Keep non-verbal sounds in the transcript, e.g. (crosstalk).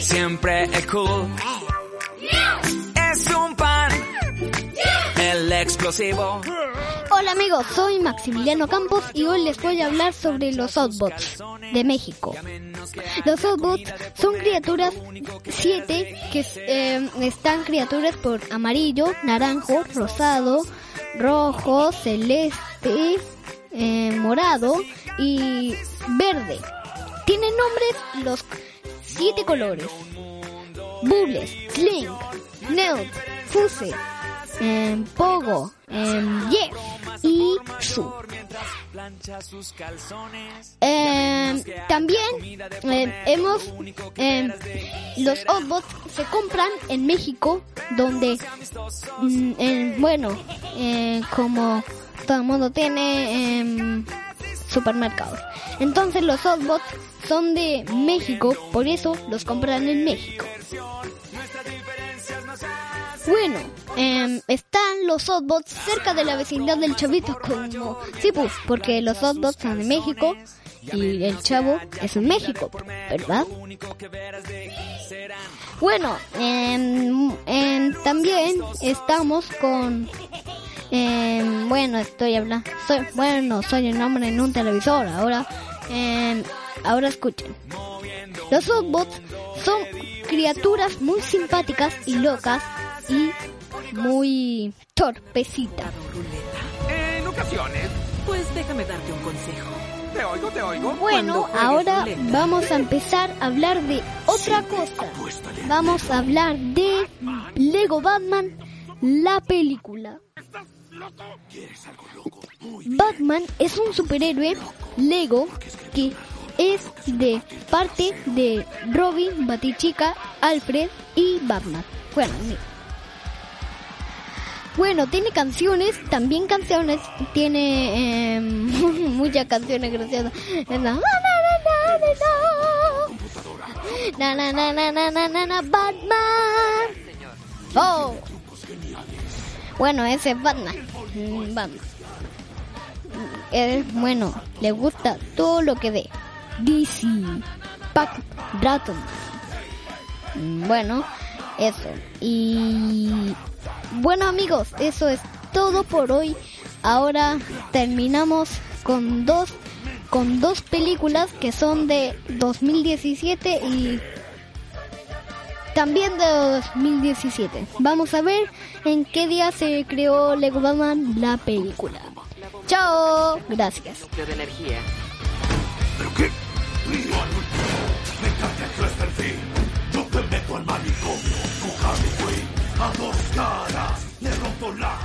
Siempre es cool. Es un pan. El explosivo. Hola amigos, soy Maximiliano Campos y hoy les voy a hablar sobre los Autobots de México. Los Autobots son criaturas 7 que eh, están criaturas por amarillo, naranjo, rosado, rojo, celeste, eh, morado y verde. Tienen nombres los siete colores. Bulles, Sling, Nelt, Fuse, em, Pogo, em, Jeff y Su. Em, también em, hemos em, los Autobots se compran en México donde mm, em, bueno eh, como todo el mundo tiene em, supermercados entonces los Autobots son de México por eso los compran en México bueno, em, están los Autobots cerca de la vecindad del chavito como... Sí, pues, porque los Autobots son de México y el chavo es en México, ¿verdad? Bueno, em, em, también estamos con... bueno, estoy hablando... Soy, bueno, soy un hombre en un televisor. Ahora, em, ahora escuchen. Los Autobots son criaturas muy simpáticas y locas y muy torpecitas. En ocasiones. Pues déjame darte un consejo. Te oigo, te oigo. Bueno, ahora ruleta. vamos a empezar a hablar de otra cosa. Vamos a hablar de Lego Batman, la película. Batman es un superhéroe Lego que es de parte de Robin, Batichica, Alfred y Batman. Bueno, mira. Bueno, tiene canciones, también canciones, tiene eh, (laughs) muchas canciones graciosas. Na, na, na, na, na, na. Na, na, na, na, na, na, na, na, Batman. Oh. Bueno, ese es Batman. Mm, Batman. Es bueno, le gusta todo lo que ve. DC, Pac, Draton. Mm, Bueno, eso. Y bueno amigos, eso es todo por hoy. Ahora terminamos con dos con dos películas que son de 2017 y también de 2017. Vamos a ver en qué día se creó Lego Batman la película. Chao, gracias. De energía. ¿Pero qué? Me encanta el Clesterfield. Yo te meto al manicomio. Tu Harley Quinn. A dos caras. Le rompo la